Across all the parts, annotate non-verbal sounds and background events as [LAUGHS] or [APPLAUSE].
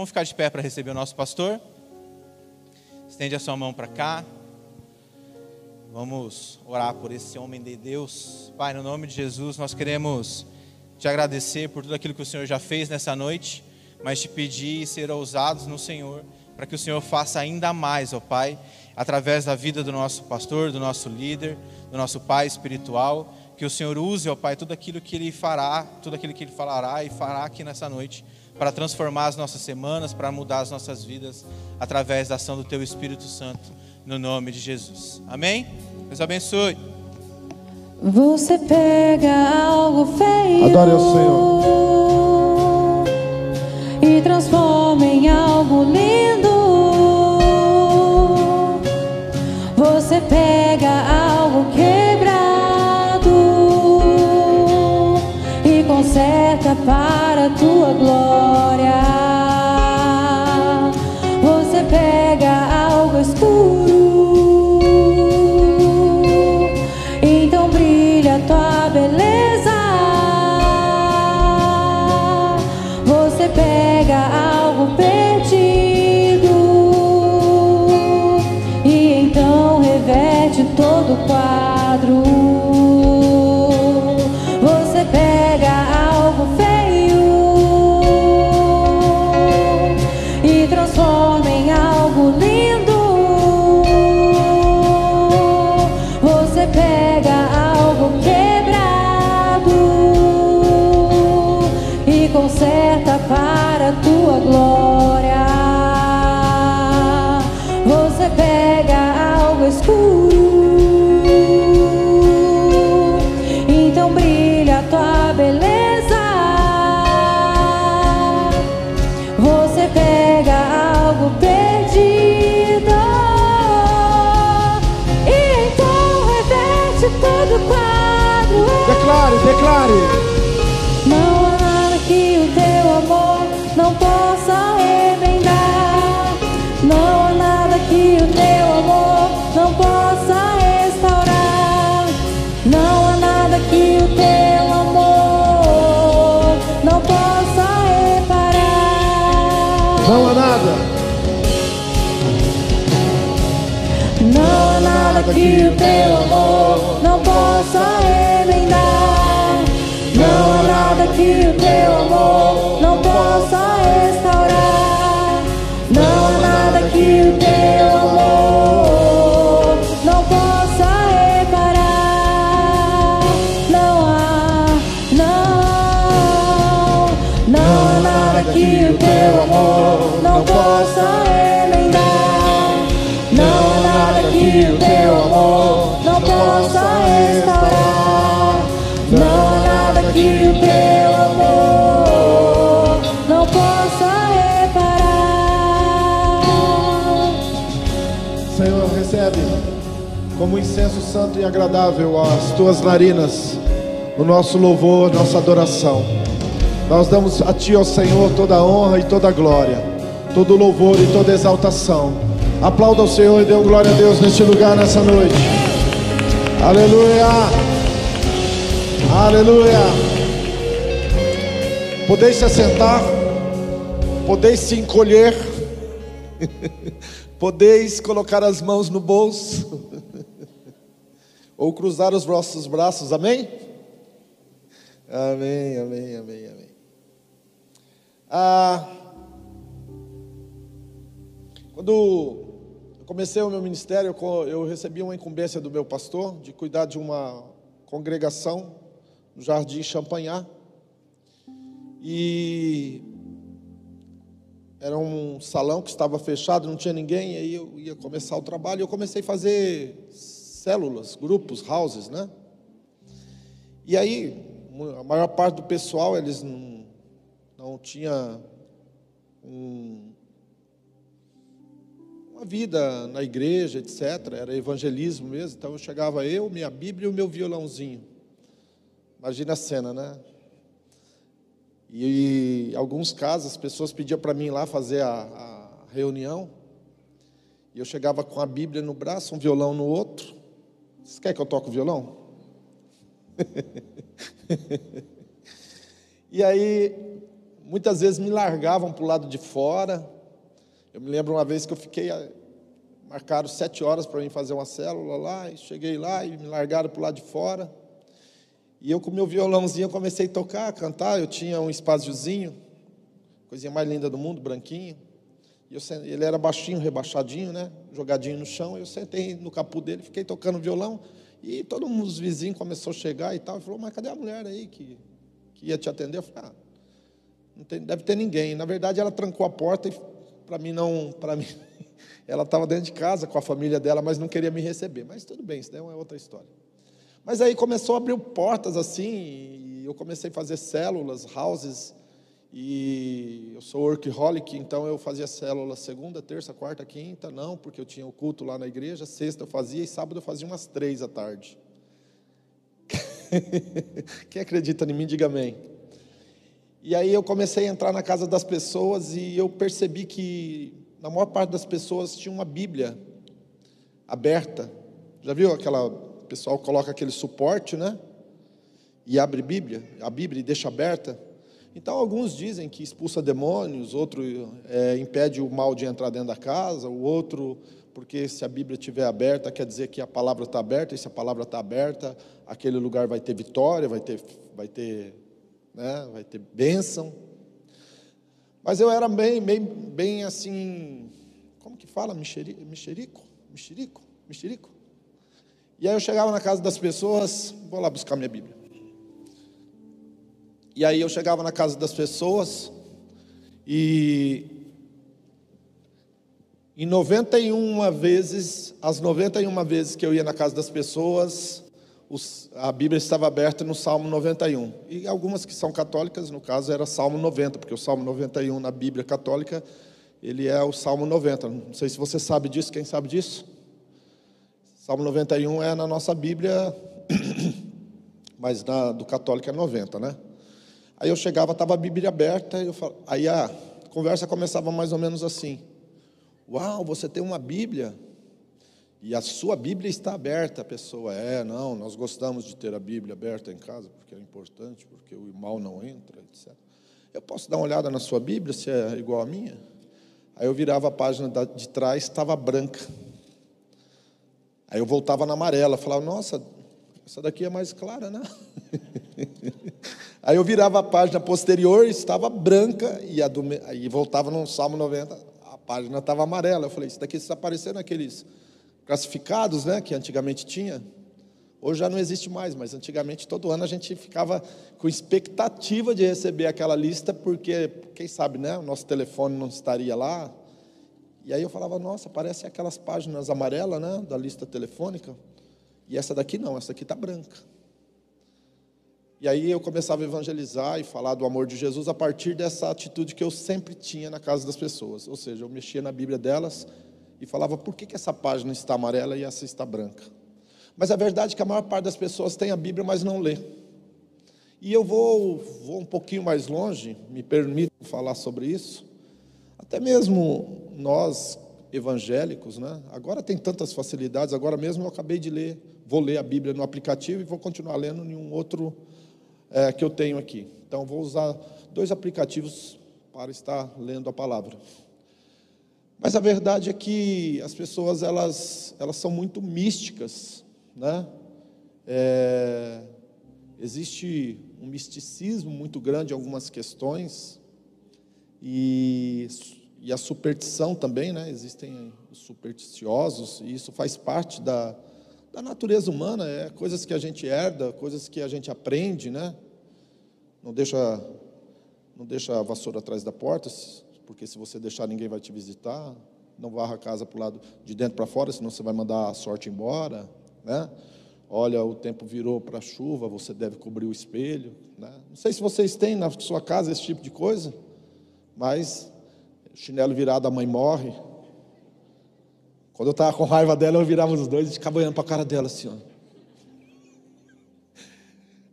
Vamos ficar de pé para receber o nosso pastor. Estende a sua mão para cá. Vamos orar por esse homem de Deus. Pai, no nome de Jesus, nós queremos te agradecer por tudo aquilo que o Senhor já fez nessa noite, mas te pedir ser ousados no Senhor, para que o Senhor faça ainda mais, ó Pai, através da vida do nosso pastor, do nosso líder, do nosso pai espiritual, que o Senhor use, ó Pai, tudo aquilo que ele fará, tudo aquilo que ele falará e fará aqui nessa noite, para transformar as nossas semanas, para mudar as nossas vidas através da ação do teu Espírito Santo, no nome de Jesus. Amém? Deus abençoe. Você pega algo feio. Adore ao Senhor. E transforma em algo lindo. Você pega algo quebrado e conserta para a tua glória. Incenso santo e agradável as tuas narinas, o nosso louvor, nossa adoração. Nós damos a ti, ó Senhor, toda a honra e toda a glória, todo louvor e toda exaltação. Aplauda o Senhor e dê glória a Deus neste lugar, nessa noite. Aleluia! Aleluia! Podeis se assentar, podeis se encolher, [LAUGHS] podeis colocar as mãos no bolso, ou cruzar os vossos braços, amém? Amém, amém, amém, amém. Ah, quando eu comecei o meu ministério, eu recebi uma incumbência do meu pastor de cuidar de uma congregação no Jardim Champagnat. E era um salão que estava fechado, não tinha ninguém, aí eu ia começar o trabalho, eu comecei a fazer células, grupos, houses, né? E aí, a maior parte do pessoal, eles não, não tinha um- uma vida na igreja, etc. Era evangelismo mesmo. Então eu chegava eu, minha Bíblia e o meu violãozinho. Imagina a cena, né? E, em alguns casos as pessoas pediam para mim lá fazer a, a reunião. E eu chegava com a Bíblia no braço, um violão no outro. Você quer que eu toque o violão? [LAUGHS] e aí, muitas vezes me largavam para o lado de fora. Eu me lembro uma vez que eu fiquei, ah, marcaram sete horas para mim fazer uma célula lá, e cheguei lá e me largaram para o lado de fora. E eu com meu violãozinho comecei a tocar, a cantar. Eu tinha um espaziozinho, coisinha mais linda do mundo, branquinho. E eu, ele era baixinho, rebaixadinho, né? Jogadinho no chão. Eu sentei no capô dele, fiquei tocando violão. E todos os vizinhos começou a chegar e tal. E falou, mas cadê a mulher aí que, que ia te atender? Eu falei, ah, não tem, deve ter ninguém. Na verdade, ela trancou a porta e para mim não, para mim, [LAUGHS] ela estava dentro de casa com a família dela, mas não queria me receber. Mas tudo bem, isso daí é outra história. Mas aí começou a abrir portas assim, e eu comecei a fazer células, houses, e eu sou workaholic, então eu fazia célula segunda, terça, quarta, quinta, não, porque eu tinha o culto lá na igreja, sexta eu fazia e sábado eu fazia umas três à tarde. [LAUGHS] Quem acredita em mim, diga amém. E aí eu comecei a entrar na casa das pessoas e eu percebi que na maior parte das pessoas tinha uma Bíblia aberta. Já viu aquela o pessoal coloca aquele suporte, né? E abre Bíblia, a Bíblia e deixa aberta. Então, alguns dizem que expulsa demônios, outro é, impede o mal de entrar dentro da casa, o outro, porque se a Bíblia estiver aberta, quer dizer que a palavra está aberta, e se a palavra está aberta, aquele lugar vai ter vitória, vai ter, vai ter, né, vai ter bênção. Mas eu era bem, bem, bem assim, como que fala? Mexerico? Mexerico? Mexerico? E aí eu chegava na casa das pessoas, vou lá buscar minha Bíblia. E aí eu chegava na casa das pessoas e em 91 vezes, as 91 vezes que eu ia na casa das pessoas, a Bíblia estava aberta no Salmo 91. E algumas que são católicas, no caso era Salmo 90, porque o Salmo 91 na Bíblia católica, ele é o Salmo 90. Não sei se você sabe disso, quem sabe disso? Salmo 91 é na nossa Bíblia, [COUGHS] mas na do católico é 90, né? Aí eu chegava, estava a Bíblia aberta, eu aí a conversa começava mais ou menos assim: Uau, você tem uma Bíblia? E a sua Bíblia está aberta. A pessoa, é, não, nós gostamos de ter a Bíblia aberta em casa, porque é importante, porque o mal não entra, etc. Eu posso dar uma olhada na sua Bíblia, se é igual à minha? Aí eu virava a página de trás, estava branca. Aí eu voltava na amarela, falava, nossa, essa daqui é mais clara, né? [LAUGHS] Aí eu virava a página posterior, estava branca, e, do, aí voltava no Salmo 90, a página estava amarela. Eu falei, isso daqui está aparecendo aqueles classificados, né, que antigamente tinha. Hoje já não existe mais, mas antigamente todo ano a gente ficava com expectativa de receber aquela lista, porque, quem sabe, né, o nosso telefone não estaria lá. E aí eu falava, nossa, parece aquelas páginas amarelas, né, da lista telefônica. E essa daqui não, essa aqui está branca. E aí eu começava a evangelizar e falar do amor de Jesus a partir dessa atitude que eu sempre tinha na casa das pessoas. Ou seja, eu mexia na Bíblia delas e falava por que, que essa página está amarela e essa está branca. Mas a verdade é que a maior parte das pessoas tem a Bíblia, mas não lê. E eu vou, vou um pouquinho mais longe, me permito falar sobre isso. Até mesmo nós, evangélicos, né? agora tem tantas facilidades, agora mesmo eu acabei de ler, vou ler a Bíblia no aplicativo e vou continuar lendo em um outro é, que eu tenho aqui. Então, vou usar dois aplicativos para estar lendo a palavra. Mas a verdade é que as pessoas elas, elas são muito místicas, né? É, existe um misticismo muito grande em algumas questões e, e a superstição também, né? Existem os supersticiosos e isso faz parte da, da natureza humana, é coisas que a gente herda, coisas que a gente aprende, né? Não deixa, não deixa a vassoura atrás da porta, porque se você deixar ninguém vai te visitar. Não varra a casa para o lado de dentro para fora, senão você vai mandar a sorte embora, né? Olha, o tempo virou para chuva, você deve cobrir o espelho, né? Não sei se vocês têm na sua casa esse tipo de coisa, mas chinelo virado, a mãe morre, quando eu estava com raiva dela, eu virava os dois e ficava olhando para a cara dela assim, ó.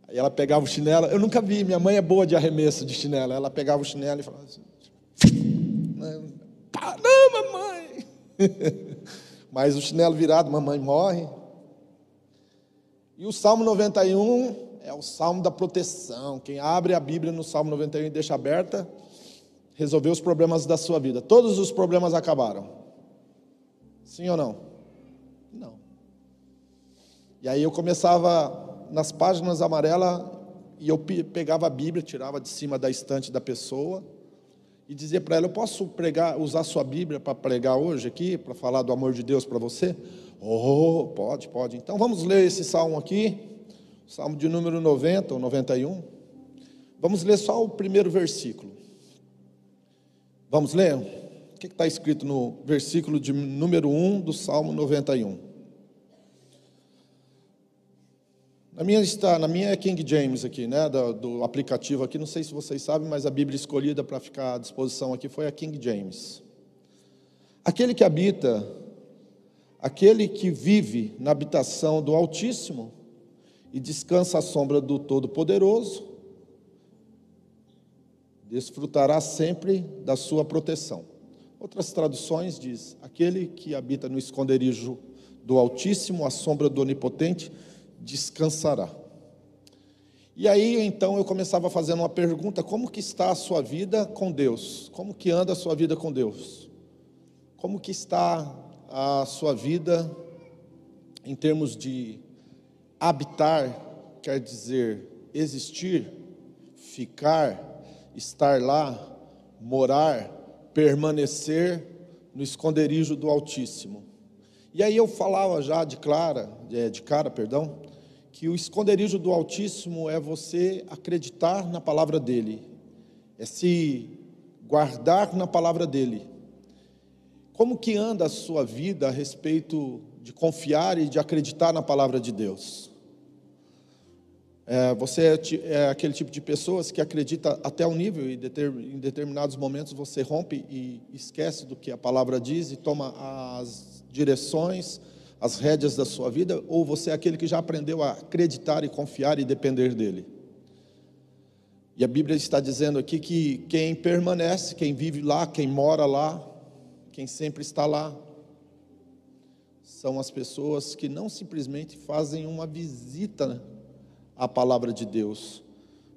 Aí ela pegava o chinelo, eu nunca vi, minha mãe é boa de arremesso de chinelo. Ela pegava o chinelo e falava assim: Não, mamãe! [LAUGHS] Mas o chinelo virado, mamãe morre. E o Salmo 91 é o salmo da proteção. Quem abre a Bíblia no Salmo 91 e deixa aberta, resolver os problemas da sua vida. Todos os problemas acabaram. Sim ou não? Não. E aí eu começava nas páginas amarelas e eu pegava a Bíblia, tirava de cima da estante da pessoa e dizia para ela: Eu posso pregar, usar sua Bíblia para pregar hoje aqui, para falar do amor de Deus para você? Oh, pode, pode. Então vamos ler esse salmo aqui, salmo de número 90 ou 91. Vamos ler só o primeiro versículo. Vamos ler? O que está escrito no versículo de número 1 do salmo 91? Na minha está, na minha é King James aqui, né, do, do, aplicativo aqui. Não sei se vocês sabem, mas a Bíblia escolhida para ficar à disposição aqui foi a King James. Aquele que habita, aquele que vive na habitação do Altíssimo e descansa à sombra do Todo-Poderoso, desfrutará sempre da sua proteção. Outras traduções diz: aquele que habita no esconderijo do Altíssimo, à sombra do Onipotente, descansará. E aí então eu começava fazendo uma pergunta: como que está a sua vida com Deus? Como que anda a sua vida com Deus? Como que está a sua vida em termos de habitar, quer dizer existir, ficar, estar lá, morar, permanecer no esconderijo do Altíssimo. E aí eu falava já de clara, de cara, perdão, que o esconderijo do Altíssimo é você acreditar na palavra dele, é se guardar na palavra dele. Como que anda a sua vida a respeito de confiar e de acreditar na palavra de Deus? É, você é, é, aquele tipo de pessoas que acredita até um nível e em determinados momentos você rompe e esquece do que a palavra diz e toma as direções, as rédeas da sua vida, ou você é aquele que já aprendeu a acreditar e confiar e depender dele? E a Bíblia está dizendo aqui que quem permanece, quem vive lá, quem mora lá, quem sempre está lá, são as pessoas que não simplesmente fazem uma visita à palavra de Deus,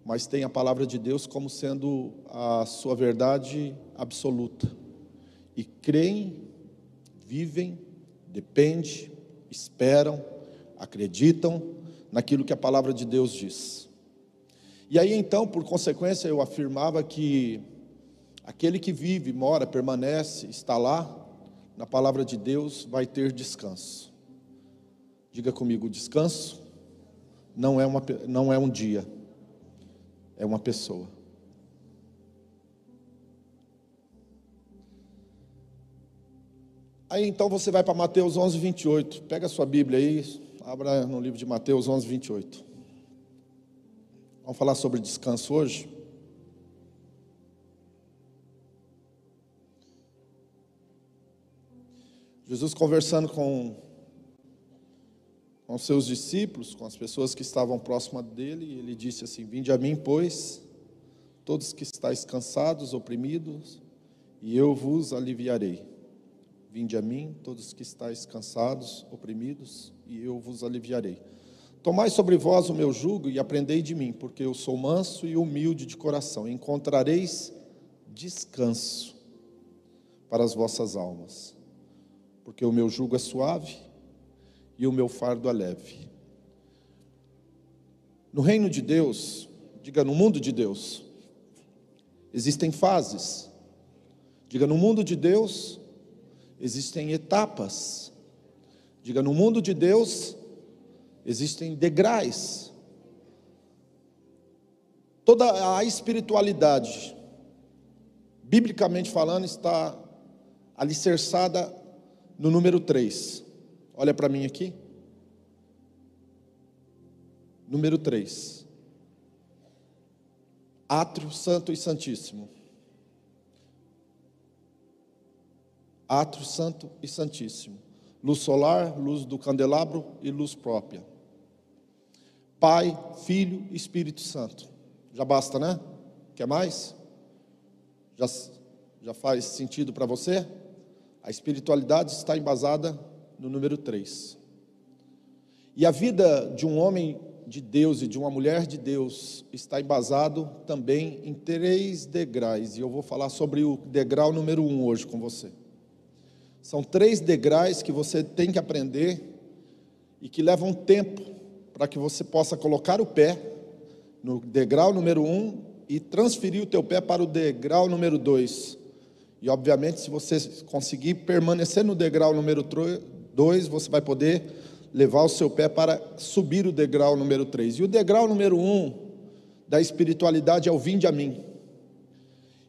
mas têm a palavra de Deus como sendo a sua verdade absoluta. E creem, vivem, dependem, esperam, acreditam naquilo que a palavra de Deus diz. E aí então, por consequência, eu afirmava que aquele que vive, mora, permanece, está lá, na palavra de Deus, vai ter descanso. Diga comigo: descanso não é, uma, não é um dia, é uma pessoa. Aí então você vai para Mateus 11, 28. Pega a sua Bíblia aí, abra no livro de Mateus 11, 28. Vamos falar sobre descanso hoje? Jesus conversando com, com seus discípulos, com as pessoas que estavam próximas dele, ele disse assim: Vinde a mim, pois, todos que estáis cansados, oprimidos, e eu vos aliviarei. Vinde a mim, todos que estáis cansados, oprimidos, e eu vos aliviarei. Tomai sobre vós o meu jugo e aprendei de mim, porque eu sou manso e humilde de coração. Encontrareis descanso para as vossas almas, porque o meu jugo é suave e o meu fardo é leve. No reino de Deus, diga no mundo de Deus, existem fases. Diga no mundo de Deus, existem etapas. Diga, no mundo de Deus existem degraus. Toda a espiritualidade, biblicamente falando, está alicerçada no número 3. Olha para mim aqui. Número 3. Átrio Santo e Santíssimo. átrio santo e santíssimo, luz solar, luz do candelabro e luz própria. Pai, Filho e Espírito Santo. Já basta, né? Quer mais? Já, já faz sentido para você? A espiritualidade está embasada no número 3. E a vida de um homem de Deus e de uma mulher de Deus está embasado também em três degraus, e eu vou falar sobre o degrau número um hoje com você. São três degraus que você tem que aprender e que levam tempo para que você possa colocar o pé no degrau número um e transferir o teu pé para o degrau número dois. E obviamente, se você conseguir permanecer no degrau número dois, você vai poder levar o seu pé para subir o degrau número três. E o degrau número um da espiritualidade é o vinde a mim.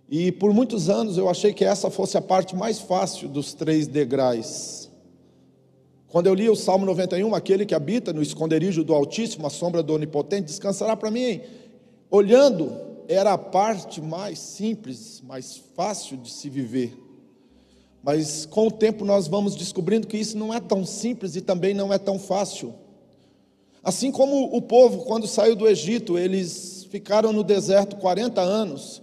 E por muitos anos eu achei que essa fosse a parte mais fácil dos três degraus. Quando eu li o Salmo 91, aquele que habita no esconderijo do Altíssimo, a sombra do Onipotente, descansará para mim. Olhando, era a parte mais simples, mais fácil de se viver. Mas com o tempo nós vamos descobrindo que isso não é tão simples e também não é tão fácil. Assim como o povo, quando saiu do Egito, eles ficaram no deserto 40 anos,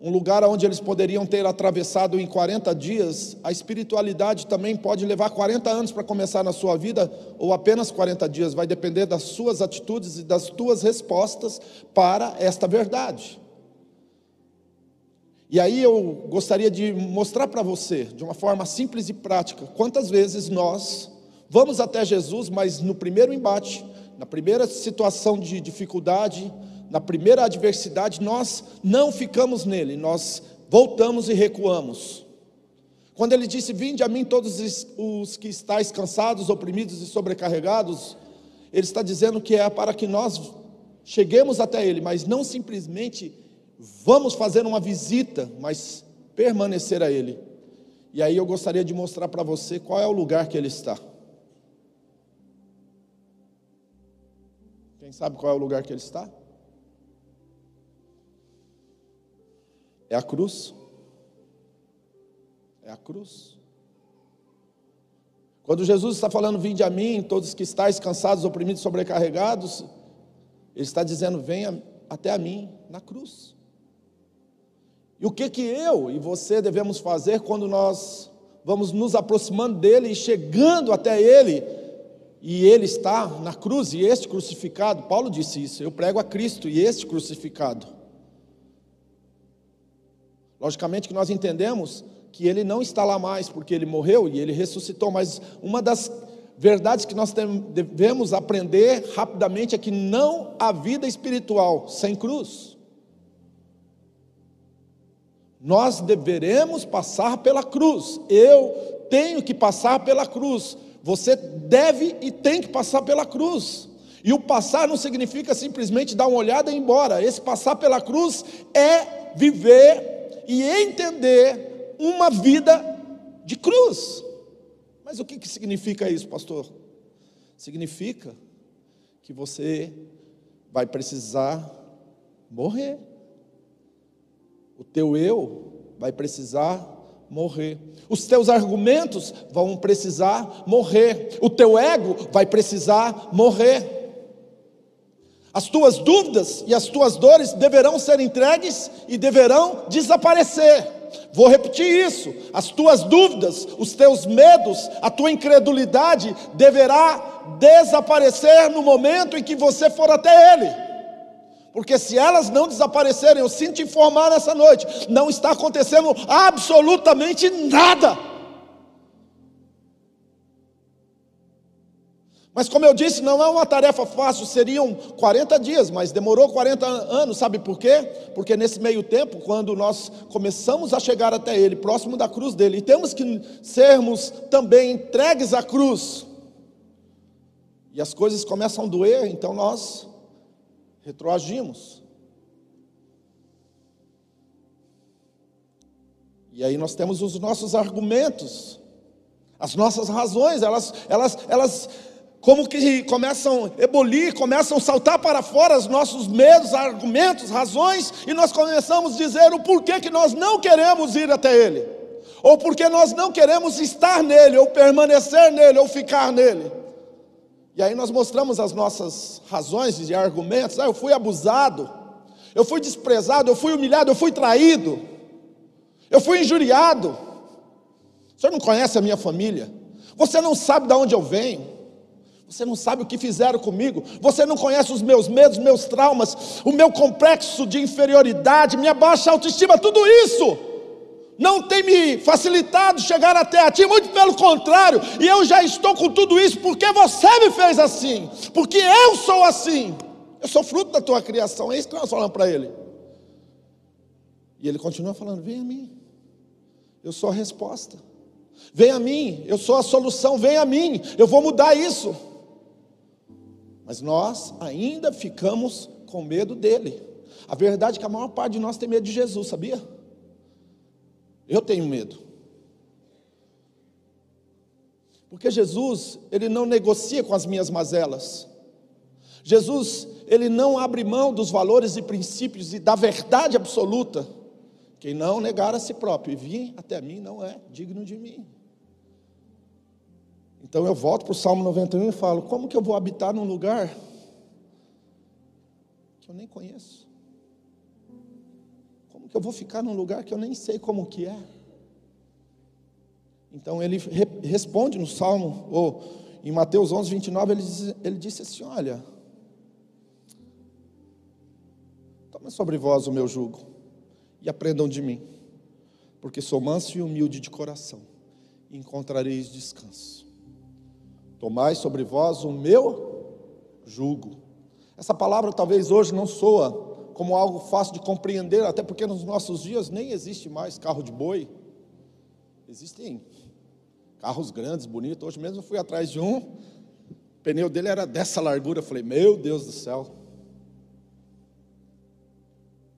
um lugar onde eles poderiam ter atravessado em 40 dias, a espiritualidade também pode levar 40 anos para começar na sua vida, ou apenas 40 dias, vai depender das suas atitudes e das tuas respostas para esta verdade. E aí eu gostaria de mostrar para você, de uma forma simples e prática, quantas vezes nós vamos até Jesus, mas no primeiro embate, na primeira situação de dificuldade, na primeira adversidade, nós não ficamos nele, nós voltamos e recuamos. Quando ele disse: Vinde a mim todos os que estáis cansados, oprimidos e sobrecarregados, ele está dizendo que é para que nós cheguemos até ele, mas não simplesmente vamos fazer uma visita, mas permanecer a ele. E aí eu gostaria de mostrar para você qual é o lugar que ele está. Quem sabe qual é o lugar que ele está? É a cruz. É a cruz. Quando Jesus está falando, vinde a mim, todos que estáis cansados, oprimidos, sobrecarregados, Ele está dizendo, venha até a mim na cruz. E o que que eu e você devemos fazer quando nós vamos nos aproximando dele e chegando até ele, e ele está na cruz e este crucificado? Paulo disse isso, eu prego a Cristo e este crucificado. Logicamente que nós entendemos que ele não está lá mais porque ele morreu e ele ressuscitou, mas uma das verdades que nós devemos aprender rapidamente é que não há vida espiritual sem cruz. Nós deveremos passar pela cruz. Eu tenho que passar pela cruz. Você deve e tem que passar pela cruz. E o passar não significa simplesmente dar uma olhada e ir embora. Esse passar pela cruz é viver e entender uma vida de cruz. Mas o que, que significa isso, pastor? Significa que você vai precisar morrer. O teu eu vai precisar morrer. Os teus argumentos vão precisar morrer. O teu ego vai precisar morrer. As tuas dúvidas e as tuas dores deverão ser entregues e deverão desaparecer. Vou repetir isso: as tuas dúvidas, os teus medos, a tua incredulidade deverá desaparecer no momento em que você for até Ele. Porque se elas não desaparecerem, eu sinto informar nessa noite, não está acontecendo absolutamente nada. Mas como eu disse, não é uma tarefa fácil, seriam 40 dias, mas demorou 40 anos, sabe por quê? Porque nesse meio tempo, quando nós começamos a chegar até Ele, próximo da cruz dele, e temos que sermos também entregues à cruz, e as coisas começam a doer, então nós retroagimos. E aí nós temos os nossos argumentos, as nossas razões, elas, elas, elas como que começam a ebolir, começam a saltar para fora os nossos medos, argumentos, razões, e nós começamos a dizer o porquê que nós não queremos ir até Ele, ou porque nós não queremos estar nele, ou permanecer nele, ou ficar nele. E aí nós mostramos as nossas razões e argumentos. Ah, eu fui abusado, eu fui desprezado, eu fui humilhado, eu fui traído, eu fui injuriado. Senhor não conhece a minha família, você não sabe de onde eu venho. Você não sabe o que fizeram comigo. Você não conhece os meus medos, meus traumas, o meu complexo de inferioridade, minha baixa autoestima, tudo isso não tem me facilitado chegar até a ti, muito pelo contrário, e eu já estou com tudo isso porque você me fez assim, porque eu sou assim. Eu sou fruto da tua criação, é isso que nós falamos para ele. E ele continua falando: Vem a mim, eu sou a resposta. Vem a mim, eu sou a solução. Vem a mim, eu vou mudar isso. Mas nós ainda ficamos com medo dele. A verdade é que a maior parte de nós tem medo de Jesus, sabia? Eu tenho medo. Porque Jesus, ele não negocia com as minhas mazelas. Jesus, ele não abre mão dos valores e princípios e da verdade absoluta. Quem não negar a si próprio e vir até mim não é digno de mim. Então eu volto para o Salmo 91 e falo: como que eu vou habitar num lugar que eu nem conheço? Que eu vou ficar num lugar que eu nem sei como que é? Então ele re responde no Salmo, ou em Mateus 11, 29, ele, diz, ele disse assim: Olha, toma sobre vós o meu jugo e aprendam de mim, porque sou manso e humilde de coração, e encontrareis descanso. Tomai sobre vós o meu jugo. Essa palavra talvez hoje não soa como algo fácil de compreender, até porque nos nossos dias nem existe mais carro de boi. Existem carros grandes, bonitos. Hoje mesmo eu fui atrás de um, o pneu dele era dessa largura. Eu falei, meu Deus do céu.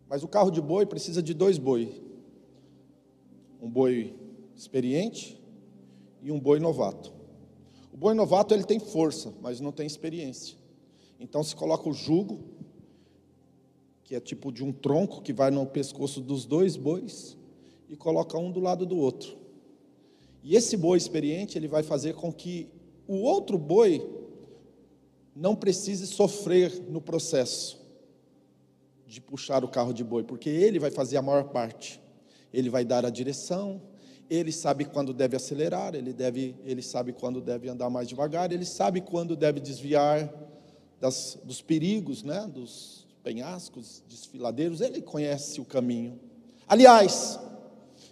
Mas o carro de boi precisa de dois boi: um boi experiente e um boi novato. O boi novato ele tem força, mas não tem experiência. Então se coloca o jugo, que é tipo de um tronco que vai no pescoço dos dois bois, e coloca um do lado do outro. E esse boi experiente, ele vai fazer com que o outro boi não precise sofrer no processo de puxar o carro de boi, porque ele vai fazer a maior parte. Ele vai dar a direção, ele sabe quando deve acelerar, ele, deve, ele sabe quando deve andar mais devagar, ele sabe quando deve desviar das, dos perigos, né, dos penhascos, desfiladeiros, ele conhece o caminho. Aliás,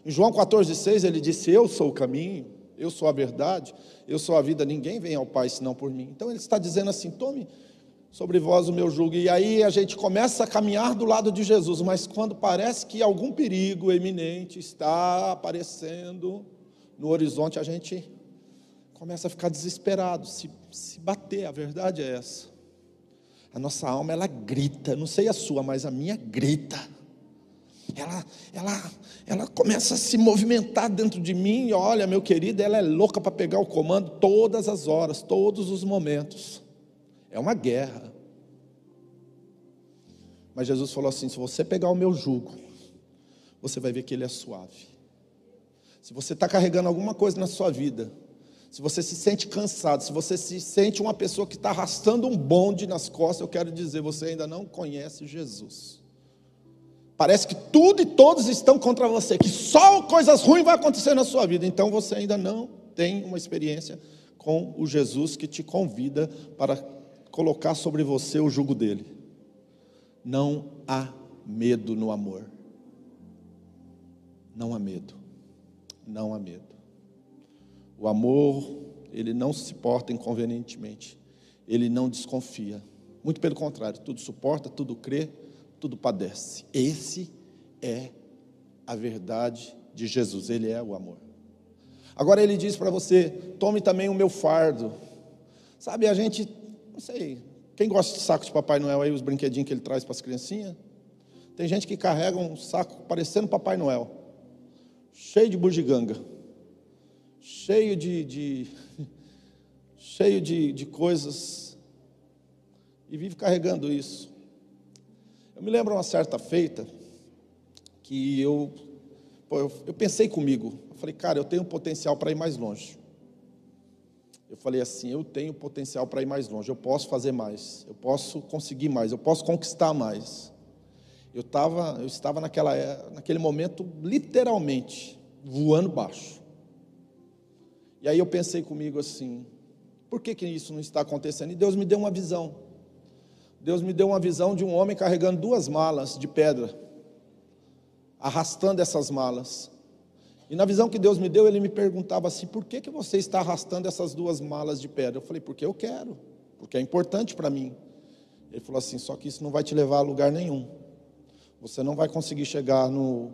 em João 14,6 ele disse: Eu sou o caminho, eu sou a verdade, eu sou a vida, ninguém vem ao Pai senão por mim. Então ele está dizendo assim: tome sobre vós o meu jugo. E aí a gente começa a caminhar do lado de Jesus, mas quando parece que algum perigo eminente está aparecendo no horizonte, a gente começa a ficar desesperado, se, se bater, a verdade é essa. A nossa alma, ela grita, não sei a sua, mas a minha grita ela, ela, ela começa a se movimentar dentro de mim. Olha, meu querido, ela é louca para pegar o comando todas as horas, todos os momentos. É uma guerra. Mas Jesus falou assim: se você pegar o meu jugo, você vai ver que ele é suave. Se você está carregando alguma coisa na sua vida, se você se sente cansado, se você se sente uma pessoa que está arrastando um bonde nas costas, eu quero dizer, você ainda não conhece Jesus. Parece que tudo e todos estão contra você, que só coisas ruins vão acontecer na sua vida. Então você ainda não tem uma experiência com o Jesus que te convida para colocar sobre você o jugo dele. Não há medo no amor. Não há medo. Não há medo. O amor, ele não se porta inconvenientemente. Ele não desconfia. Muito pelo contrário, tudo suporta, tudo crê, tudo padece. Esse é a verdade de Jesus, ele é o amor. Agora ele diz para você: tome também o meu fardo. Sabe, a gente, não sei, quem gosta de saco de Papai Noel aí, os brinquedinhos que ele traz para as criancinhas? Tem gente que carrega um saco parecendo Papai Noel, cheio de bugiganga, cheio de, de [LAUGHS] cheio de, de coisas, e vive carregando isso. Eu me lembro uma certa feita que eu, pô, eu, eu pensei comigo, eu falei, cara, eu tenho potencial para ir mais longe. Eu falei assim, eu tenho potencial para ir mais longe, eu posso fazer mais, eu posso conseguir mais, eu posso conquistar mais. Eu, tava, eu estava naquela, é, naquele momento, literalmente, voando baixo. E aí eu pensei comigo assim, Por que, que isso não está acontecendo? E Deus me deu uma visão. Deus me deu uma visão de um homem carregando duas malas de pedra, arrastando essas malas. E na visão que Deus me deu, ele me perguntava assim: por que, que você está arrastando essas duas malas de pedra? Eu falei: porque eu quero, porque é importante para mim. Ele falou assim: só que isso não vai te levar a lugar nenhum. Você não vai conseguir chegar no,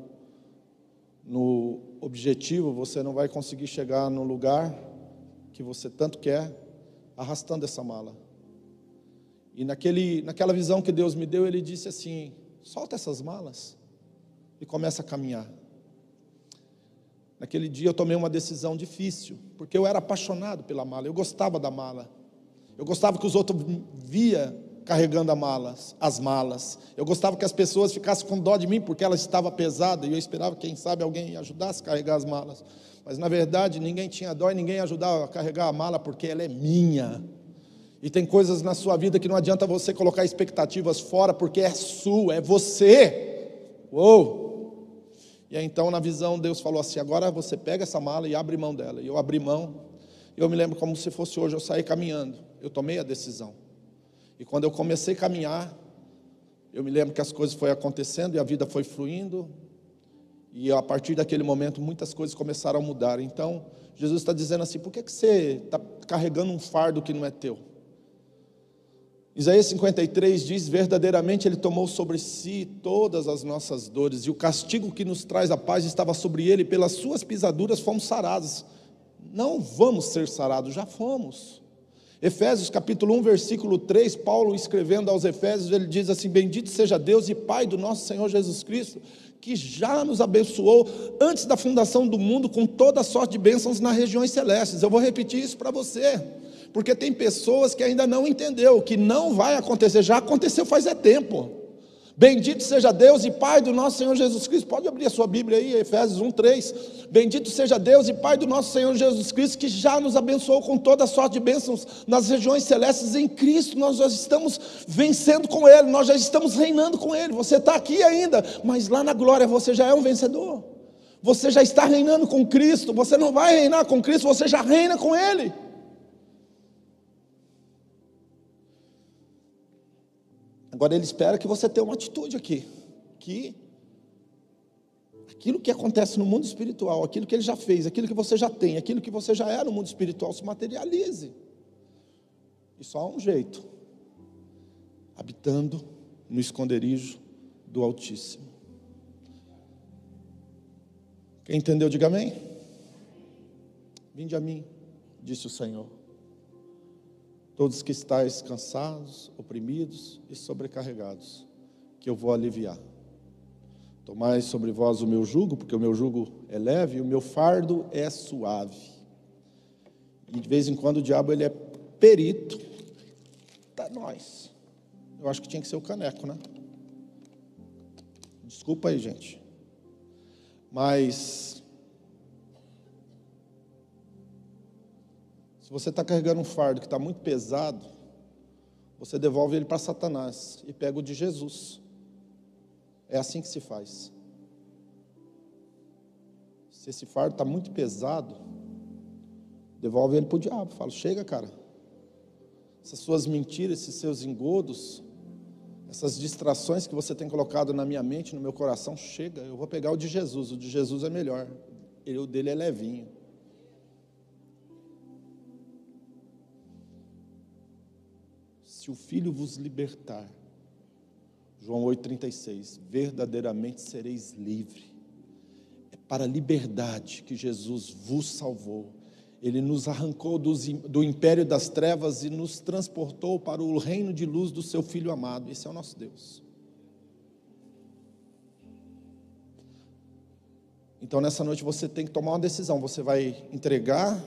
no objetivo, você não vai conseguir chegar no lugar que você tanto quer arrastando essa mala. E naquele, naquela visão que Deus me deu, ele disse assim: solta essas malas e começa a caminhar. Naquele dia eu tomei uma decisão difícil, porque eu era apaixonado pela mala, eu gostava da mala. Eu gostava que os outros via carregando as malas, as malas. Eu gostava que as pessoas ficassem com dó de mim porque ela estava pesada e eu esperava quem sabe alguém ajudasse a carregar as malas. Mas na verdade ninguém tinha dó e ninguém ajudava a carregar a mala porque ela é minha. E tem coisas na sua vida que não adianta você colocar expectativas fora porque é sua, é você. Uou! E aí, então, na visão, Deus falou assim: agora você pega essa mala e abre mão dela. E eu abri mão. Eu me lembro como se fosse hoje, eu saí caminhando. Eu tomei a decisão. E quando eu comecei a caminhar, eu me lembro que as coisas foram acontecendo e a vida foi fluindo. E a partir daquele momento, muitas coisas começaram a mudar. Então, Jesus está dizendo assim: por que, que você está carregando um fardo que não é teu? Isaías 53 diz: verdadeiramente Ele tomou sobre si todas as nossas dores, e o castigo que nos traz a paz estava sobre Ele, pelas Suas pisaduras fomos sarados. Não vamos ser sarados, já fomos. Efésios capítulo 1, versículo 3, Paulo escrevendo aos Efésios, ele diz assim: Bendito seja Deus e Pai do nosso Senhor Jesus Cristo, que já nos abençoou antes da fundação do mundo com toda sorte de bênçãos nas regiões celestes. Eu vou repetir isso para você, porque tem pessoas que ainda não entendeu que não vai acontecer, já aconteceu faz é tempo. Bendito seja Deus e Pai do nosso Senhor Jesus Cristo. Pode abrir a sua Bíblia aí, Efésios 1, 3. Bendito seja Deus e Pai do nosso Senhor Jesus Cristo, que já nos abençoou com toda sorte de bênçãos nas regiões celestes em Cristo. Nós já estamos vencendo com Ele, nós já estamos reinando com Ele. Você está aqui ainda, mas lá na glória você já é um vencedor. Você já está reinando com Cristo. Você não vai reinar com Cristo, você já reina com Ele. Agora ele espera que você tenha uma atitude aqui, que aquilo que acontece no mundo espiritual, aquilo que ele já fez, aquilo que você já tem, aquilo que você já é no mundo espiritual se materialize. E só há um jeito: habitando no esconderijo do Altíssimo. Quem entendeu, diga amém. Vinde a mim, disse o Senhor todos que estáis cansados, oprimidos e sobrecarregados, que eu vou aliviar. Tomai sobre vós o meu jugo, porque o meu jugo é leve e o meu fardo é suave. E de vez em quando o diabo ele é perito para nós. Eu acho que tinha que ser o caneco, né? Desculpa aí, gente. Mas você está carregando um fardo que está muito pesado, você devolve ele para Satanás e pega o de Jesus. É assim que se faz. Se esse fardo está muito pesado, devolve ele para o diabo. Fala, chega, cara. Essas suas mentiras, esses seus engodos, essas distrações que você tem colocado na minha mente, no meu coração, chega. Eu vou pegar o de Jesus. O de Jesus é melhor. o dele é levinho. Se o Filho vos libertar, João 8,36, verdadeiramente sereis livre. É para a liberdade que Jesus vos salvou. Ele nos arrancou do império das trevas e nos transportou para o reino de luz do seu Filho amado. Esse é o nosso Deus. Então, nessa noite você tem que tomar uma decisão. Você vai entregar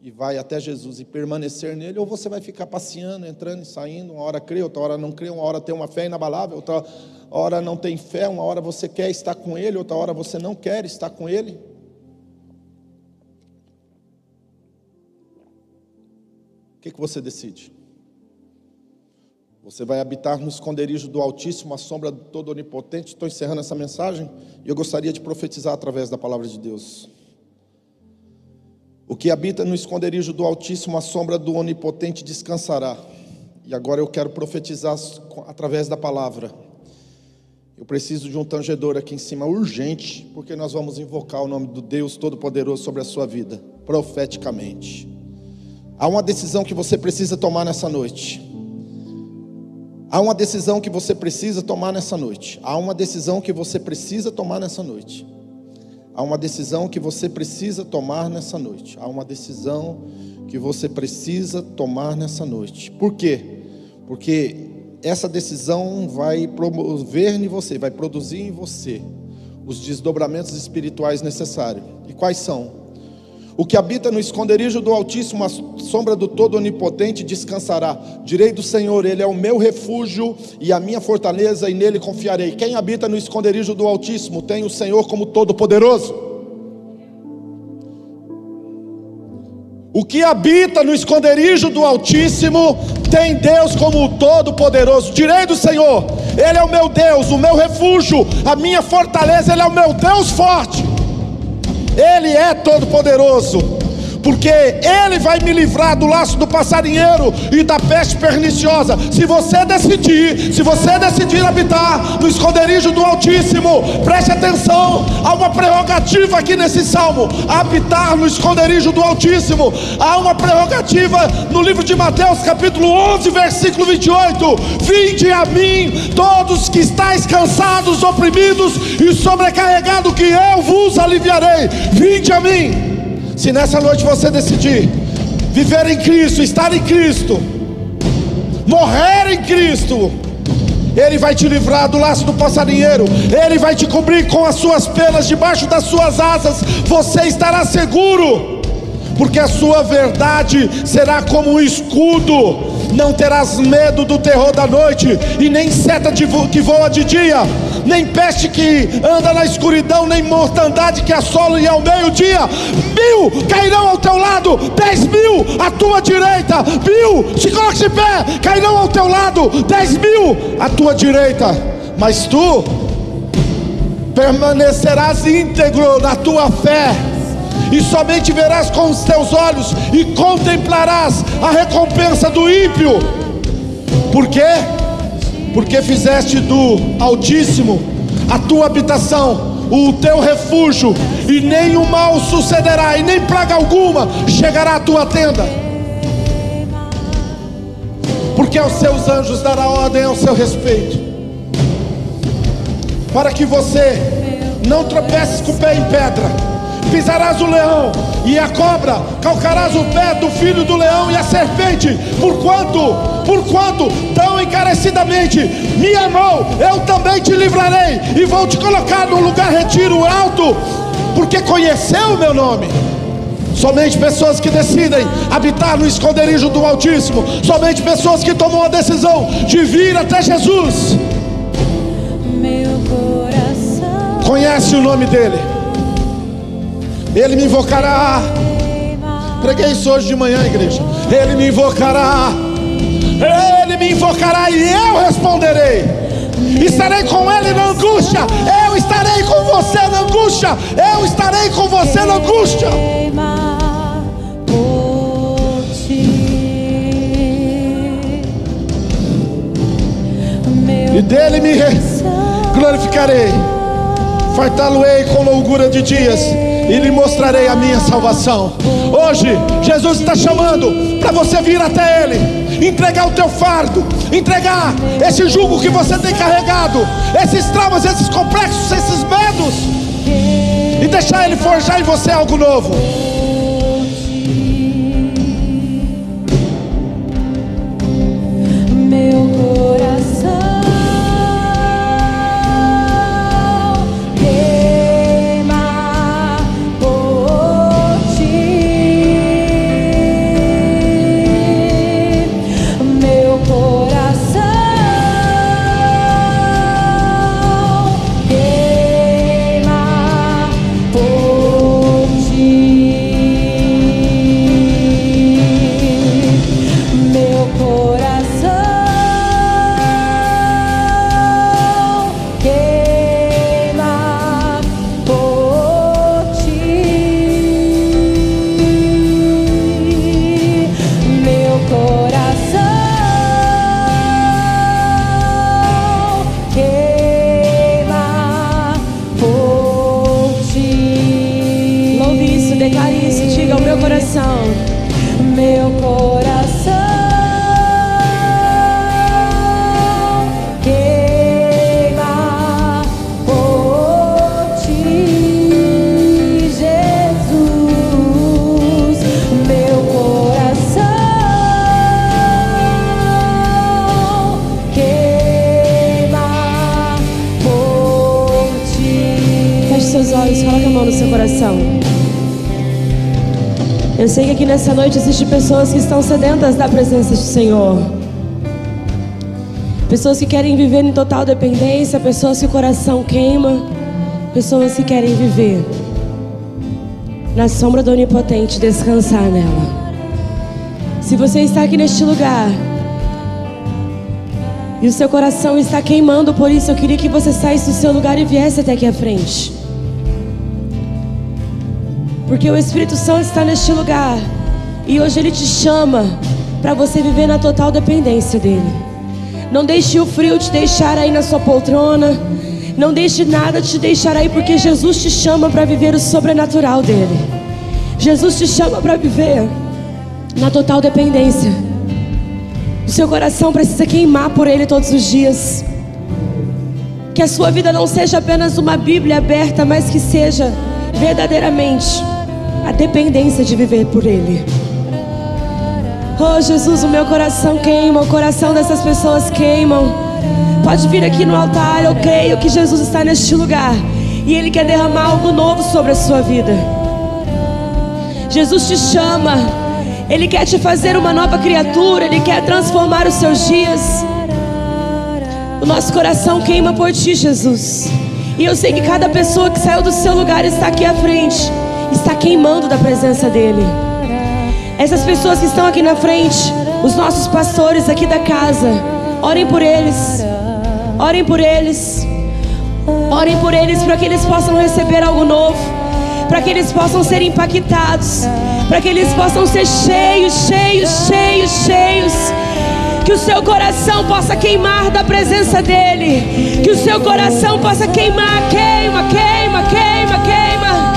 e vai até Jesus e permanecer nele, ou você vai ficar passeando, entrando e saindo, uma hora crê, outra hora não crê, uma hora tem uma fé inabalável, outra hora não tem fé, uma hora você quer estar com ele, outra hora você não quer estar com ele. O que, que você decide? Você vai habitar no esconderijo do Altíssimo, a sombra do Todo Onipotente. Estou encerrando essa mensagem e eu gostaria de profetizar através da palavra de Deus. O que habita no esconderijo do Altíssimo, a sombra do Onipotente descansará. E agora eu quero profetizar através da palavra. Eu preciso de um tangedor aqui em cima urgente, porque nós vamos invocar o nome do Deus Todo-Poderoso sobre a sua vida, profeticamente. Há uma decisão que você precisa tomar nessa noite. Há uma decisão que você precisa tomar nessa noite. Há uma decisão que você precisa tomar nessa noite. Há uma decisão que você precisa tomar nessa noite. Há uma decisão que você precisa tomar nessa noite. Por quê? Porque essa decisão vai promover em você, vai produzir em você os desdobramentos espirituais necessários. E quais são? O que habita no esconderijo do Altíssimo, a sombra do Todo Onipotente, descansará. Direi do Senhor, Ele é o meu refúgio e a minha fortaleza, e nele confiarei. Quem habita no esconderijo do Altíssimo tem o Senhor como Todo-Poderoso. O que habita no esconderijo do Altíssimo tem Deus como Todo-Poderoso. Direi do Senhor, Ele é o meu Deus, o meu refúgio, a minha fortaleza, Ele é o meu Deus forte. Ele é todo-poderoso porque Ele vai me livrar do laço do passarinheiro e da peste perniciosa. Se você decidir, se você decidir habitar no esconderijo do Altíssimo, preste atenção, há uma prerrogativa aqui nesse salmo: habitar no esconderijo do Altíssimo. Há uma prerrogativa no livro de Mateus, capítulo 11, versículo 28. Vinde a mim, todos que estáis cansados, oprimidos e sobrecarregados, que eu vos aliviarei. Vinde a mim. Se nessa noite você decidir viver em Cristo, estar em Cristo, morrer em Cristo, Ele vai te livrar do laço do passarinheiro, Ele vai te cobrir com as suas penas, debaixo das suas asas, você estará seguro, porque a sua verdade será como um escudo. Não terás medo do terror da noite, e nem seta vo que voa de dia, nem peste que anda na escuridão, nem mortandade que assola e ao meio-dia. Mil cairão ao teu lado, dez mil à tua direita, mil, se coloque de pé, cairão ao teu lado, dez mil à tua direita, mas tu permanecerás íntegro na tua fé e somente verás com os teus olhos e contemplarás a recompensa do ímpio. Por quê? Porque fizeste do Altíssimo a tua habitação, o teu refúgio, e nenhum mal sucederá, e nem praga alguma chegará à tua tenda. Porque aos seus anjos dará ordem ao seu respeito, para que você não tropece com o pé em pedra pisarás o leão e a cobra, calcarás o pé do filho do leão e a serpente, porquanto, porquanto tão encarecidamente me amou, eu também te livrarei e vou te colocar num lugar retiro alto, porque conheceu o meu nome. Somente pessoas que decidem habitar no esconderijo do Altíssimo, somente pessoas que tomam a decisão de vir até Jesus. Conhece o nome dele. Ele me invocará. Preguei isso hoje de manhã, igreja. Ele me invocará. Ele me invocará e eu responderei. Estarei com ele na angústia. Eu estarei com você na angústia. Eu estarei com você na angústia. E dele me glorificarei. Fartá-lo-ei com longura de dias e lhe mostrarei a minha salvação. Hoje, Jesus está chamando para você vir até Ele, entregar o teu fardo, entregar esse jugo que você tem carregado, esses traumas, esses complexos, esses medos, e deixar Ele forjar em você algo novo. Noite existem pessoas que estão sedentas da presença do Senhor. Pessoas que querem viver em total dependência, pessoas que o coração queima, pessoas que querem viver na sombra do Onipotente, descansar nela. Se você está aqui neste lugar e o seu coração está queimando por isso, eu queria que você saísse do seu lugar e viesse até aqui à frente. Porque o Espírito Santo está neste lugar. E hoje ele te chama para você viver na total dependência dele. Não deixe o frio te deixar aí na sua poltrona. Não deixe nada te deixar aí, porque Jesus te chama para viver o sobrenatural dele. Jesus te chama para viver na total dependência. O seu coração precisa queimar por ele todos os dias. Que a sua vida não seja apenas uma Bíblia aberta, mas que seja verdadeiramente a dependência de viver por Ele. Oh Jesus, o meu coração queima, o coração dessas pessoas queimam. Pode vir aqui no altar, eu creio que Jesus está neste lugar e Ele quer derramar algo novo sobre a sua vida. Jesus te chama, Ele quer te fazer uma nova criatura, Ele quer transformar os seus dias. O nosso coração queima por ti, Jesus. E eu sei que cada pessoa que saiu do seu lugar está aqui à frente está queimando da presença dele. Essas pessoas que estão aqui na frente, os nossos pastores aqui da casa, orem por eles. Orem por eles. Orem por eles para que eles possam receber algo novo, para que eles possam ser impactados, para que eles possam ser cheios, cheios, cheios, cheios. Que o seu coração possa queimar da presença dele. Que o seu coração possa queimar, queima, queima, queima, queima.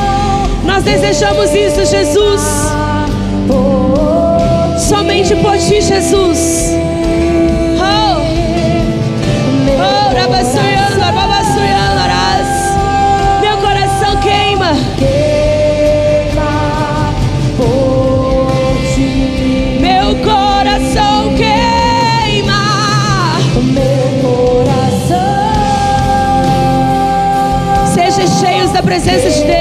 Nós desejamos isso, Jesus. Somente por ti, Jesus. Oh, oh. Meu coração queima. Meu coração queima. Sejam cheios da presença de Deus.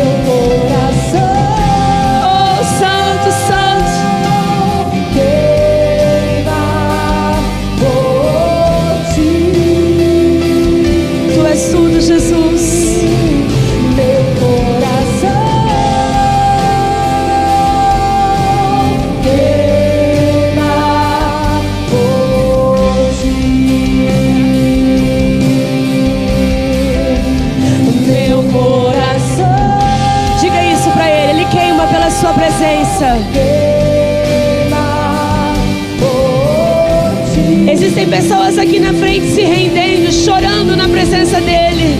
sua presença. Existem pessoas aqui na frente se rendendo, chorando na presença dele.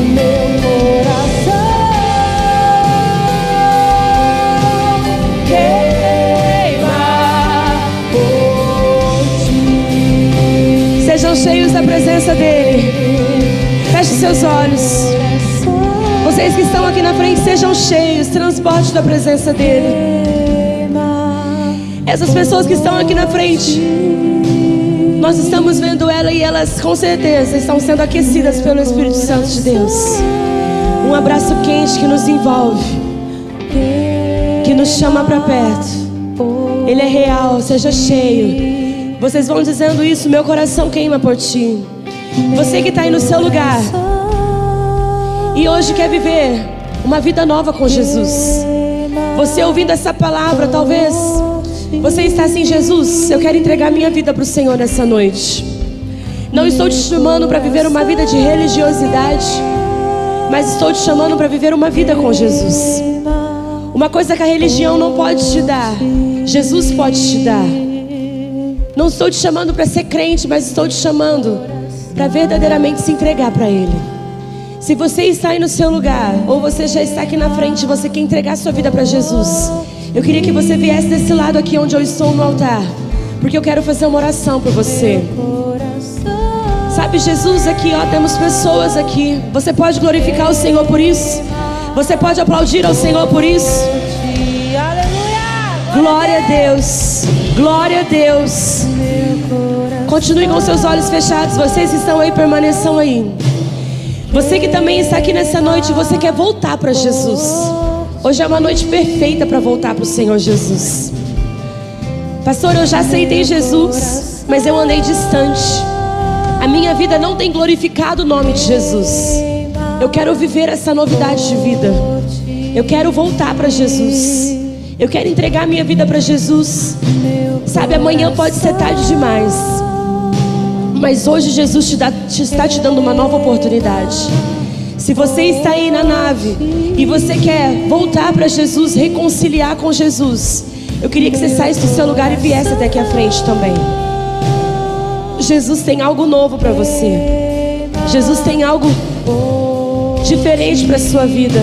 Sejam cheios da presença dele. Feche seus olhos. Vocês que estão aqui na frente, sejam cheios, transporte da presença dele. Essas pessoas que estão aqui na frente, nós estamos vendo ela e elas com certeza estão sendo aquecidas pelo Espírito Santo de Deus. Um abraço quente que nos envolve, que nos chama para perto. Ele é real, seja cheio. Vocês vão dizendo isso, meu coração queima por ti. Você que está aí no seu lugar e hoje quer viver uma vida nova com Jesus. Você ouvindo essa palavra, talvez você está assim, Jesus, eu quero entregar minha vida para o Senhor nessa noite. Não estou te chamando para viver uma vida de religiosidade, mas estou te chamando para viver uma vida com Jesus. Uma coisa que a religião não pode te dar, Jesus pode te dar. Não estou te chamando para ser crente, mas estou te chamando para verdadeiramente se entregar para Ele. Se você está aí no seu lugar, ou você já está aqui na frente, você quer entregar sua vida para Jesus, eu queria que você viesse desse lado aqui onde eu estou no altar, porque eu quero fazer uma oração por você. Sabe, Jesus, aqui, ó, temos pessoas aqui. Você pode glorificar o Senhor por isso? Você pode aplaudir ao Senhor por isso? Glória a Deus. Glória a Deus. Continue com seus olhos fechados. Vocês que estão aí, permaneçam aí. Você que também está aqui nessa noite, você quer voltar para Jesus. Hoje é uma noite perfeita para voltar para o Senhor Jesus. Pastor, eu já aceitei Jesus, mas eu andei distante. A minha vida não tem glorificado o nome de Jesus. Eu quero viver essa novidade de vida. Eu quero voltar para Jesus. Eu quero entregar minha vida para Jesus. Sabe, amanhã pode ser tarde demais. Mas hoje Jesus te, dá, te está te dando uma nova oportunidade. Se você está aí na nave e você quer voltar para Jesus, reconciliar com Jesus, eu queria que você saísse do seu lugar e viesse até aqui à frente também. Jesus tem algo novo para você. Jesus tem algo diferente para sua vida.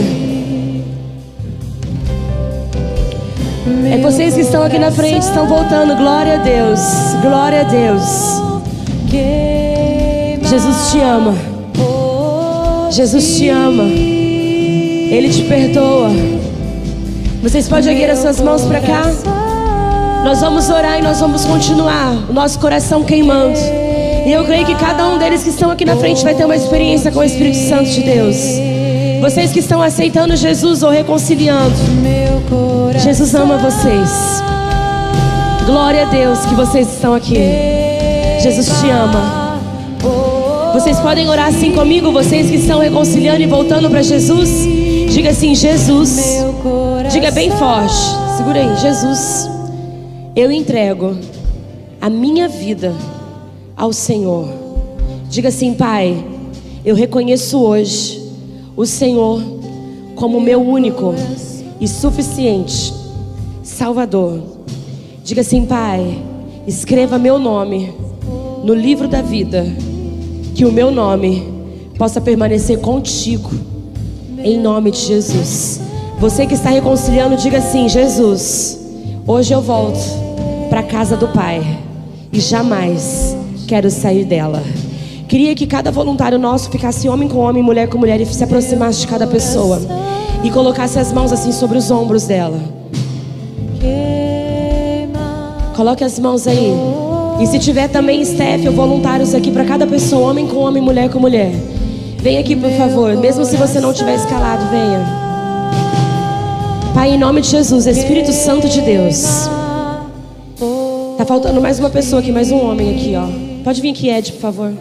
É vocês que estão aqui na frente, estão voltando. Glória a Deus. Glória a Deus. Jesus te ama. Jesus te ama. Ele te perdoa. Vocês podem erguer as suas mãos para cá? Nós vamos orar e nós vamos continuar. O nosso coração queimando. E eu creio que cada um deles que estão aqui na frente vai ter uma experiência com o Espírito Santo de Deus. Vocês que estão aceitando Jesus ou reconciliando. Jesus ama vocês. Glória a Deus que vocês estão aqui. Jesus te ama. Vocês podem orar assim comigo, vocês que estão reconciliando e voltando para Jesus. Diga assim: Jesus. Diga bem forte. Segura aí, Jesus. Eu entrego a minha vida ao Senhor. Diga assim, Pai. Eu reconheço hoje o Senhor como meu único e suficiente Salvador. Diga assim, Pai, escreva meu nome no livro da vida, que o meu nome possa permanecer contigo, em nome de Jesus. Você que está reconciliando, diga assim: Jesus, hoje eu volto para a casa do Pai e jamais quero sair dela. Queria que cada voluntário nosso ficasse homem com homem, mulher com mulher e se aproximasse de cada pessoa e colocasse as mãos assim sobre os ombros dela. Coloque as mãos aí. E se tiver também staff ou voluntários aqui para cada pessoa, homem com homem, mulher com mulher. Vem aqui, por favor. Mesmo se você não tiver escalado, venha. Pai, em nome de Jesus, Espírito Santo de Deus. Tá faltando mais uma pessoa aqui, mais um homem aqui, ó. Pode vir aqui, Ed, por favor.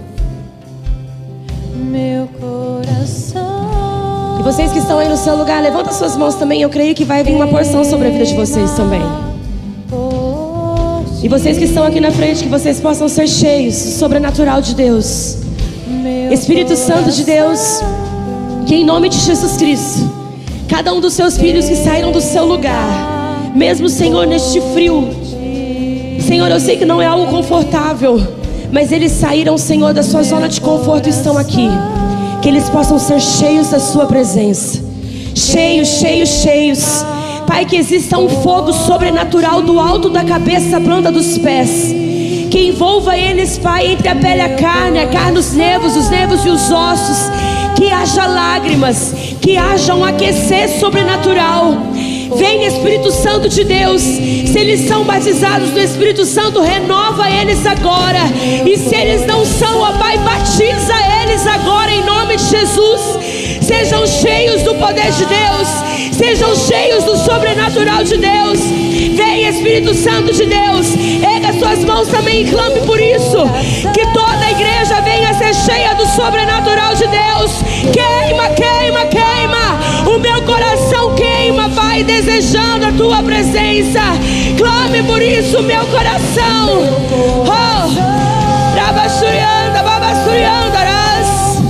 Meu coração. E vocês que estão aí no seu lugar, levanta suas mãos também. Eu creio que vai vir uma porção sobre a vida de vocês também. E vocês que estão aqui na frente, que vocês possam ser cheios do sobrenatural de Deus. Espírito Santo de Deus, que em nome de Jesus Cristo, cada um dos seus filhos que saíram do seu lugar, mesmo Senhor neste frio, Senhor, eu sei que não é algo confortável, mas eles saíram, Senhor, da sua zona de conforto e estão aqui. Que eles possam ser cheios da sua presença. Cheios, cheios, cheios. Pai, que exista um fogo sobrenatural do alto da cabeça à planta dos pés. Que envolva eles, Pai, entre a pele e a carne, a carne, os nervos, os nervos e os ossos. Que haja lágrimas, que haja um aquecer sobrenatural. Vem Espírito Santo de Deus. Se eles são batizados no Espírito Santo, renova eles agora. E se eles não são, ó Pai, batiza eles agora em nome de Jesus. Sejam cheios do poder de Deus. Sejam cheios do sobrenatural de Deus. Vem Espírito Santo de Deus. Erga suas mãos também e clame por isso. Que toda a igreja venha ser cheia do sobrenatural de Deus. Queima, queima, queima. O meu coração queima, Pai, desejando a tua presença. Clame por isso, meu coração. Oh, Rabachurianda, Suriandarás.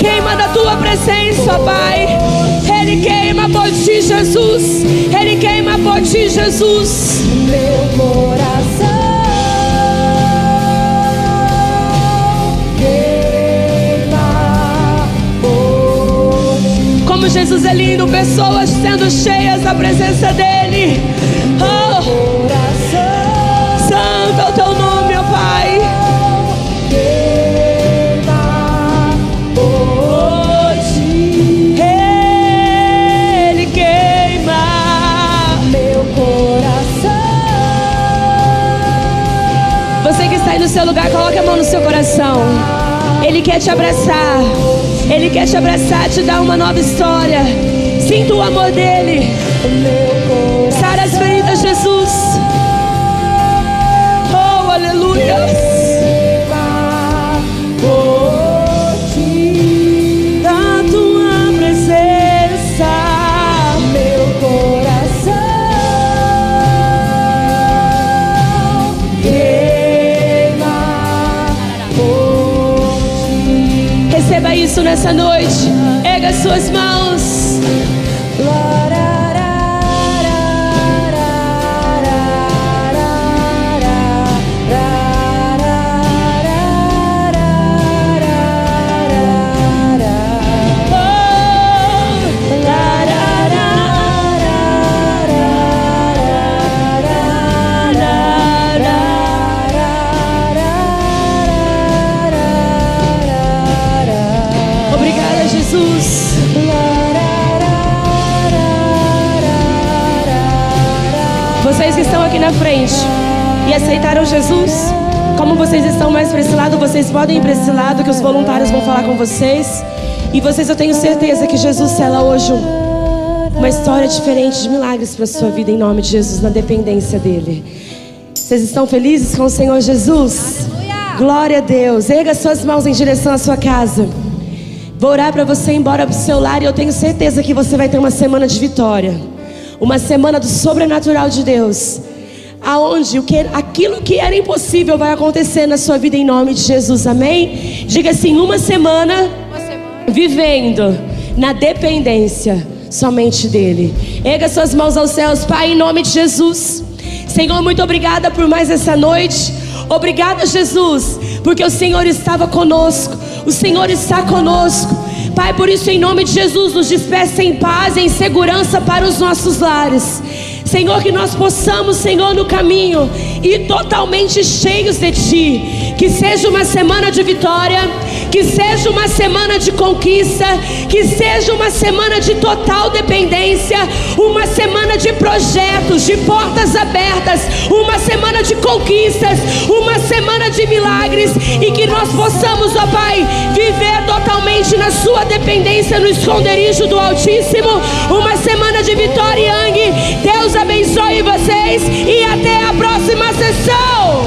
Queima da tua presença, Pai. Ti, Jesus. Ele queima por ti, Jesus. Meu coração. Como Jesus é lindo, pessoas sendo cheias da presença dEle. Oh, no seu lugar, coloque a mão no seu coração. Ele quer te abraçar. Ele quer te abraçar, te dar uma nova história. Sinta o amor dele. Sara as feridas, nessa noite. Erga as suas mãos. Na frente e aceitaram Jesus, como vocês estão mais para esse lado, vocês podem ir para esse lado que os voluntários vão falar com vocês. E vocês, eu tenho certeza que Jesus sela hoje um- uma história diferente de milagres para sua vida em nome de Jesus, na dependência dele. Vocês estão felizes com o Senhor Jesus? Glória a Deus. Erga suas mãos em direção à sua casa. Vou orar para você ir embora para o seu lar e eu tenho certeza que você vai ter uma semana de vitória. Uma semana do sobrenatural de Deus. Aonde o que, aquilo que era impossível vai acontecer na sua vida em nome de Jesus. Amém? Diga assim: uma semana vivendo na dependência somente dele. Erga suas mãos aos céus, Pai, em nome de Jesus. Senhor, muito obrigada por mais essa noite. Obrigada, Jesus, porque o Senhor estava conosco. O Senhor está conosco. Pai, por isso, em nome de Jesus, nos despeça em paz em segurança para os nossos lares. Senhor, que nós possamos, Senhor, no caminho ir totalmente cheios de Ti. Que seja uma semana de vitória, que seja uma semana de conquista, que seja uma semana de total dependência, uma semana de projetos, de portas abertas, uma semana de conquistas, uma semana de milagres e que nós possamos, ó Pai, viver totalmente na Sua dependência, no esconderijo do Altíssimo, uma semana de vitória e Yang. Deus abençoe vocês e até a próxima sessão.